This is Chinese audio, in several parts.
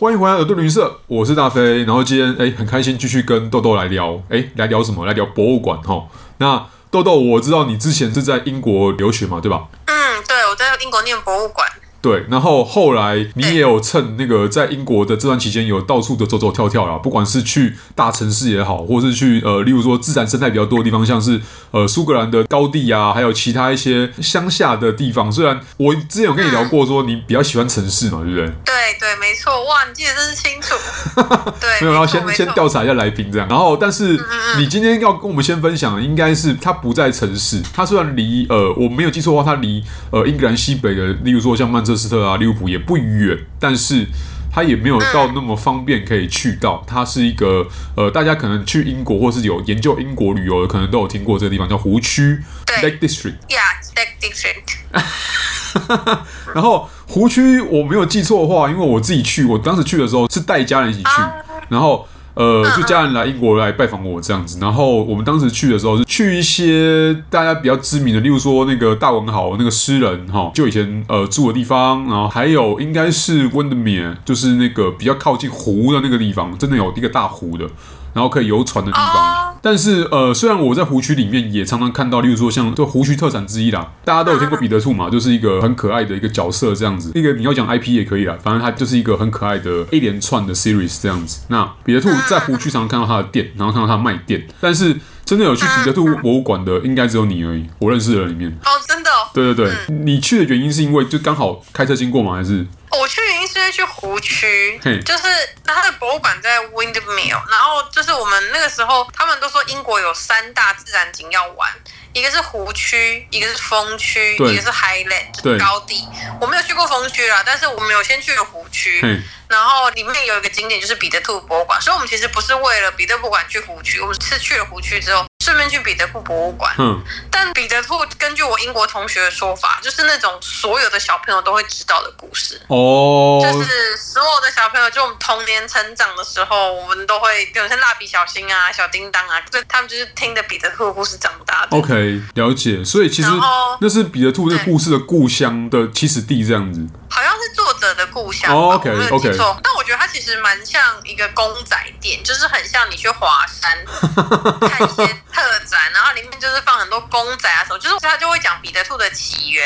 欢迎回来耳朵旅行社，我是大飞。然后今天哎，很开心继续跟豆豆来聊，哎，来聊什么？来聊博物馆哈。那豆豆，我知道你之前是在英国留学嘛，对吧？嗯，对，我在英国念博物馆。对，然后后来你也有趁那个在英国的这段期间，有到处的走走跳跳啦，不管是去大城市也好，或是去呃，例如说自然生态比较多的地方，像是呃苏格兰的高地啊，还有其他一些乡下的地方。虽然我之前有跟你聊过，说你比较喜欢城市嘛，对不对？对对，没错，哇，你记得真是清楚。对，没有，然后先先调查一下来宾这样，然后但是你今天要跟我们先分享的，应该是它不在城市，它虽然离呃我没有记错的话，它离呃英格兰西北的，例如说像曼彻斯特啊、利物浦也不远，但是它也没有到那么方便可以去到。它是一个呃，大家可能去英国或是有研究英国旅游的，可能都有听过这个地方叫湖区 Lake District。Yeah，Lake District。然后湖区我没有记错的话，因为我自己去，我当时去的时候是带家人一起去，然后。呃，就家人来英国来拜访我这样子，然后我们当时去的时候是去一些大家比较知名的，例如说那个大文豪那个诗人哈，就以前呃住的地方，然后还有应该是 Windermere，就是那个比较靠近湖的那个地方，真的有一个大湖的。然后可以游船的地方，但是呃，虽然我在湖区里面也常常看到，例如说像这湖区特产之一啦，大家都有听过彼得兔嘛，就是一个很可爱的一个角色这样子。那个你要讲 IP 也可以啦，反正它就是一个很可爱的一连串的 series 这样子。那彼得兔在湖区常常看到它的店，然后看到它卖店，但是真的有去彼得兔博物馆的，应该只有你而已。我认识的人里面哦，真的，对对对，你去的原因是因为就刚好开车经过吗？还是？我去去湖区，就是它的博物馆在 Windmill，然后就是我们那个时候，他们都说英国有三大自然景要玩，一个是湖区，一个是风区，一个是 Highland 就是高地。我没有去过风区啦，但是我们有先去了湖区，然后里面有一个景点就是彼得兔博物馆，所以我们其实不是为了彼得博物馆去湖区，我们是去了湖区之后。顺便去彼得兔博物馆，嗯，但彼得兔根据我英国同学的说法，就是那种所有的小朋友都会知道的故事哦，就是所有的小朋友，就我们童年成长的时候，我们都会，比如像蜡笔小新啊、小叮当啊，就他们就是听着彼得兔的故事长大的。OK，了解。所以其实那是彼得兔那故事的故乡的起始地，这样子。好像是作者的故乡，OK OK。但我觉得它其实蛮像一个公仔店，就是很像你去华山 看一些。然后里面就是放很多公仔啊什么，就是他就会讲彼得兔的起源，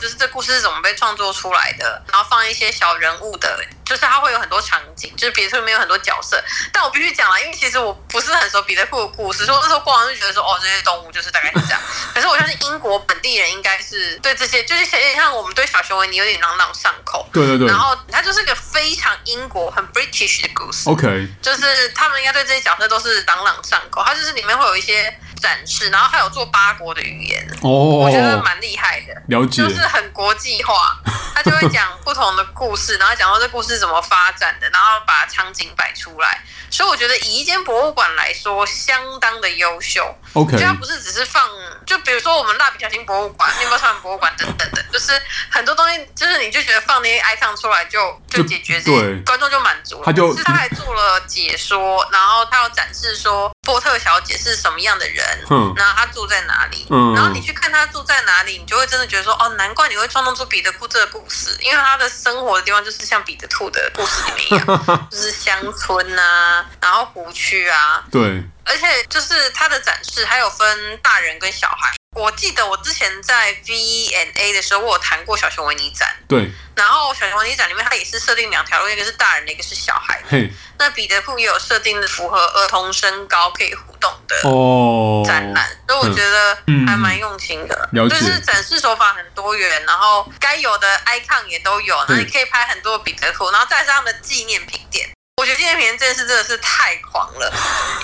就是这故事是怎么被创作出来的，然后放一些小人物的，就是他会有很多场景，就是彼得兔里面有很多角色。但我必须讲了，因为其实我不是很熟彼得兔的故事，所以那时候逛完就觉得说，哦，这些动物就是大概是这样。可是我相信英国本地人应该是对这些，就是有点像我们对小熊维尼有点朗朗上口。对对对。然后它就是一个非常英国、很 British 的故事。OK。就是他们应该对这些角色都是朗朗上口，它就是里面会有一些。展示，然后还有做八国的语言哦，我觉得蛮厉害的，了解，就是很国际化。他就会讲不同的故事，然后讲到这故事怎么发展的，然后把场景摆出来。所以我觉得以一间博物馆来说，相当的优秀。OK，就它不是只是放，就比如说我们蜡笔小新博物馆、面包超人博物馆等等的，就是很多东西，就是你就觉得放那些 icon 出来就就解决这些，观众就满足了。他就，他还做了解说，然后他要展示说波特小姐是什么样的人，嗯，然后她住在哪里，嗯，然后你去看她住在哪里，你就会真的觉得说，哦，难怪你会创造出彼得兔这个故事，因为她的生活的地方就是像彼得兔的故事里面一样，就是乡村啊，然后湖区啊，对。而且就是它的展示还有分大人跟小孩。我记得我之前在 V N A 的时候，我有谈过小熊维尼展。对。然后小熊维尼展里面，它也是设定两条路，一个是大人的，一个是小孩。嘿。那彼得兔也有设定符合儿童身高可以互动的哦展览，所以我觉得还蛮用心的。就是展示手法很多元，然后该有的 icon 也都有，那你可以拍很多彼得兔，然后再是他们的纪念品店。我觉得纪念品这件事真的是太狂了，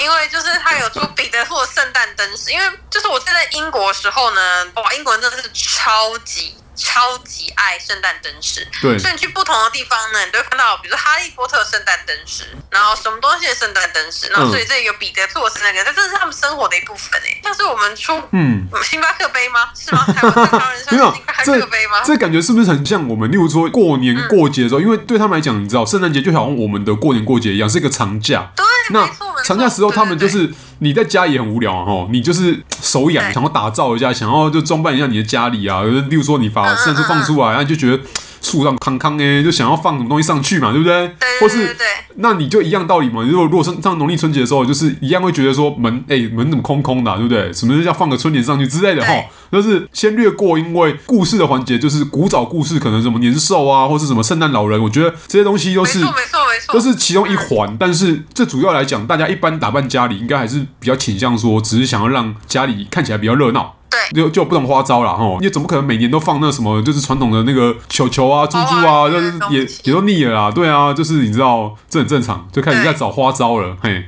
因为就是他有出彼得兔圣诞灯饰，因为就是我在英国时候呢，哇，英国人真的是超级。超级爱圣诞灯饰，对，所以你去不同的地方呢，你都会看到，比如说哈利波特圣诞灯饰，然后什么东西的圣诞灯饰，然后所以这有彼得兔的圣诞灯饰，这真的是他们生活的一部分诶。像是我们出嗯星巴克杯吗？是吗？台湾 星巴克杯吗？这感觉是不是很像我们？例如说过年过节的时候，因为对他们来讲，你知道圣诞节就好像我们的过年过节一样，是一个长假。对，那长假时候他们就是。你在家也很无聊啊，吼，你就是手痒，想要打造一下，想要就装扮一下你的家里啊。例如说，你把甚至放出来，然后就觉得树上康康哎，就想要放什么东西上去嘛，对不对？对对对对。或是，那你就一样道理嘛。如果如果上上农历春节的时候，就是一样会觉得说门哎门怎么空空的，对不对？什么叫放个春联上去之类的哈？就是先略过，因为故事的环节就是古早故事，可能什么年兽啊，或是什么圣诞老人，我觉得这些东西都是没错没错没错，都是其中一环。但是这主要来讲，大家一般打扮家里，应该还是比较倾向说，只是想要让家里看起来比较热闹。对，就就不同花招了哈，因为总不可能每年都放那什么，就是传统的那个球球啊、猪猪啊，就是也也都腻了啦。对啊，就是你知道，这很正常，就开始在找花招了。嘿，哎，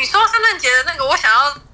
你说圣诞节的那个，我想要。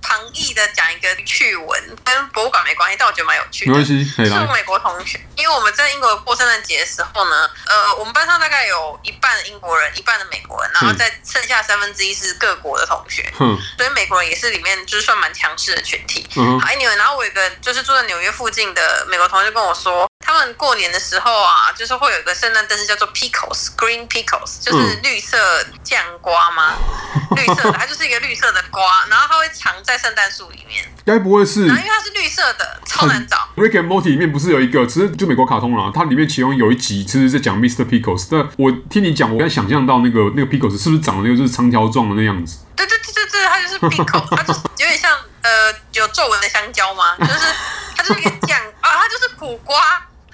旁逸的讲一个趣闻，跟博物馆没关系，但我觉得蛮有趣的。没关系，是我美国同学，因为我们在英国过圣诞节的时候呢，呃，我们班上大概有一半的英国人，一半的美国人，然后在剩下三分之一是各国的同学。嗯，所以美国人也是里面就是算蛮强势的群体。嗯，好，Anyway，然后我有一个就是住在纽约附近的美国同学跟我说。他们过年的时候啊，就是会有一个圣诞灯是叫做 pickles，green pickles，就是绿色酱瓜吗？嗯、绿色的，它就是一个绿色的瓜，然后它会藏在圣诞树里面。该不会是？然后因为它是绿色的，超难找。Rick and Morty 里面不是有一个，其实就美国卡通啦，它里面其中有一集其实在讲 Mr. Pickles。但我听你讲，我刚想象到那个那个 pickles 是不是长得那个就是长条状的那样子？对对对对对，它就是 pickles，它就是有点像呃有皱纹的香蕉吗？就是它就是一个酱啊，它就是苦瓜。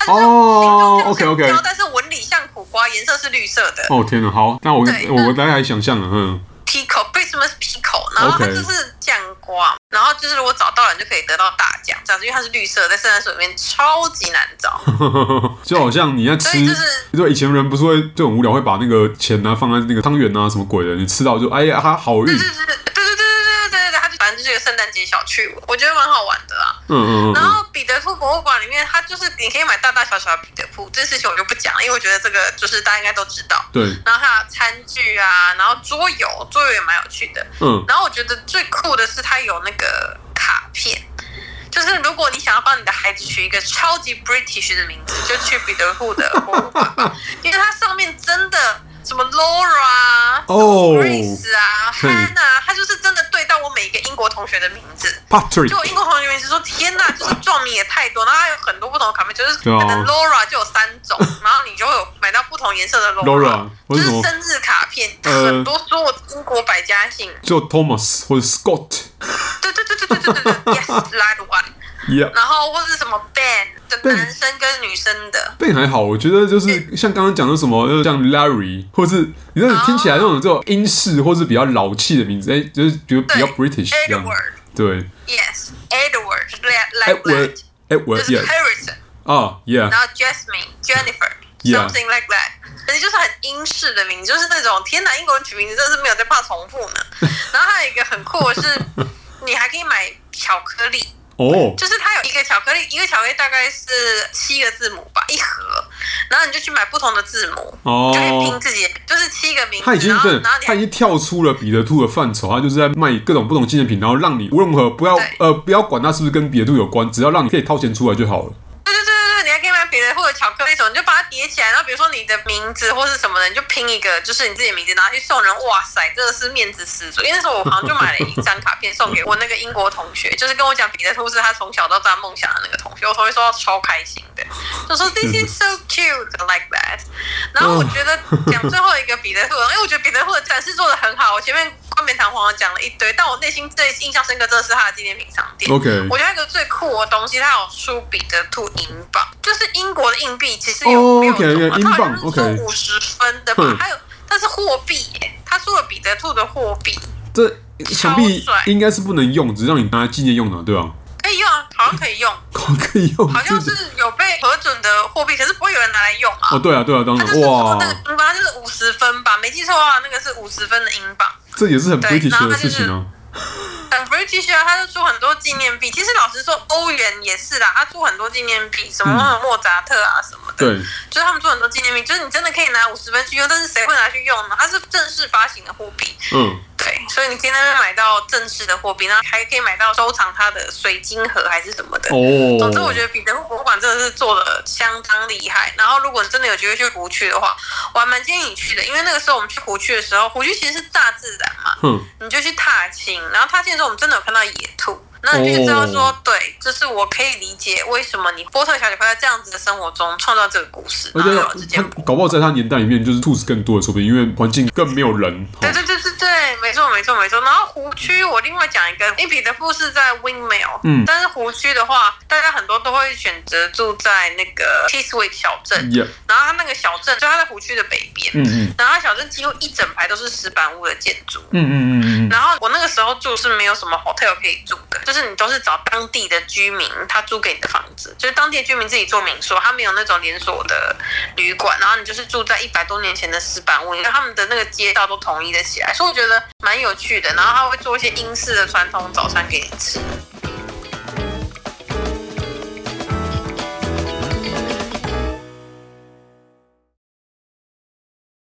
哦，OK OK。然后但是纹理像苦瓜，颜色是绿色的。哦，天哪，好，那我我我大概想象了。嗯，PICO，为什么是 PICO？然后它就是酱瓜。然后就是如果找到了，你就可以得到大奖。这样子，因为它是绿色，在圣诞树里面超级难找。就好像你要吃，就是以前人不是会就很无聊，会把那个钱啊放在那个汤圆啊什么鬼的，你吃到就，哎呀，它好绿。是一个圣诞节小趣闻，我觉得蛮好玩的啦。嗯嗯嗯，然后。彼得兔博物馆里面，它就是你可以买大大小小的彼得兔，这事情我就不讲了，因为我觉得这个就是大家应该都知道。对。然后还有餐具啊，然后桌游，桌游也蛮有趣的。嗯。然后我觉得最酷的是它有那个卡片，就是如果你想要帮你的孩子取一个超级 British 的名字，就去彼得兔的博物馆吧，因为它上面真的。什么 Laura 啊，Grace 啊，Hannah，国同学的名字。Patrick，就我英国同学名字说，天哪，就是撞名也太多，然后还有很多不同的卡片，就是可能 Laura 就有三种，然后你就会有买到不同颜色的 Laura，就是生日卡片，很多所有英国百家姓，就 Thomas 或者 Scott。对对对对对对对对，Yes，that one。然后或者什么 Ben 的男生跟女生的。Ben 还好，我觉得就是像刚刚讲的什么，就是像 Larry，或是你知道你听起来那种这种英式或是比较老气的名字，哎，就是比如比较 British 这样。对，Yes，Edward，Edward，Edward，就是 Harrison 啊，Yeah，然后 Jasmine，Jennifer，something like that，反正就是很英式的名字，就是那种天哪，英国人取名字真的是没有在怕重复呢。然后还有一个很酷的是，你还可以买巧克力。哦，就是它有一个巧克力，一个巧克力大概是七个字母吧，一盒，然后你就去买不同的字母，哦，就可以拼自己，就是七个名字。它已经对，它已经跳出了彼得兔的范畴，它就是在卖各种不同纪念品，然后让你无论如何不要呃不要管它是不是跟彼得兔有关，只要让你可以掏钱出来就好了。叠起来，然后比如说你的名字或是什么的，你就拼一个，就是你自己名字，拿去送人。哇塞，真的是面子十足。因为那时候我好像就买了一张卡片送给我那个英国同学，就是跟我讲彼得兔是他从小到大梦想的那个同学。我同学说超开心的，就说 This is so cute like that。然后我觉得讲最后一个彼得兔，因为我觉得彼得兔的展示做得很好，我前面。堂皇的讲了一堆，但我内心最印象深刻，真的是他的纪念品商店。OK，我觉得一个最酷的东西，它有出彼得兔银镑，就是英国的硬币，其实有六种嘛，它好像是出五十分的吧还有它是货币耶，它出了彼得兔的货币，这想必应该是不能用，只是让你拿来纪念用的，对吧？可以用啊，好像可以用，可以用，好像是。有被核准的货币，可是不会有人拿来用啊。哦，对啊，对啊，当然，哇，那个英镑就是五十分吧，没记错的话，那个是五十分的英镑。这也是很 British 的事情哦。很 British 啊，他就出很多纪念币。其实老实说，欧元也是啦，他出很多纪念币，什么莫扎特啊什么的。对，就是他们出很多纪念币，就是你真的可以拿五十分去用，但是谁会拿去用呢？它是正式发行的货币。嗯。对，所以你可以在那边买到正式的货币，然后还可以买到收藏它的水晶盒还是什么的。哦。总之，我觉得彼得兔博物馆真的是做的相当厉害。然后，如果你真的有机会去湖区的话，我还蛮建议你去的，因为那个时候我们去湖区的时候，湖区其实是大自然嘛。嗯。你就去踏青，然后踏青我们真的有看到野兔。那你就知道说，对，就是我可以理解为什么你波特小姐会在这样子的生活中创造这个故事。而且他搞不好在他年代里面，就是兔子更多的，说不定因为环境更没有人。对对对对对，没错没错没错。然后湖区，我另外讲一个，因为彼得堡是在 Windmill，嗯，但是湖区的话，大家很多都会选择住在那个 Chiswick 小镇。Yeah. 然后他那个小镇，就他在湖区的北边，嗯嗯，然后他小镇几乎一整排都是石板屋的建筑，嗯嗯嗯嗯。然后我那个时候住是没有什么 hotel 可以住的，就是你都是找当地的居民，他租给你的房子，就是当地居民自己做民宿，他没有那种连锁的旅馆，然后你就是住在一百多年前的石板屋，因为他们的那个街道都统一的起来，所以我觉得蛮有趣的。然后他会做一些英式的传统早餐给你吃。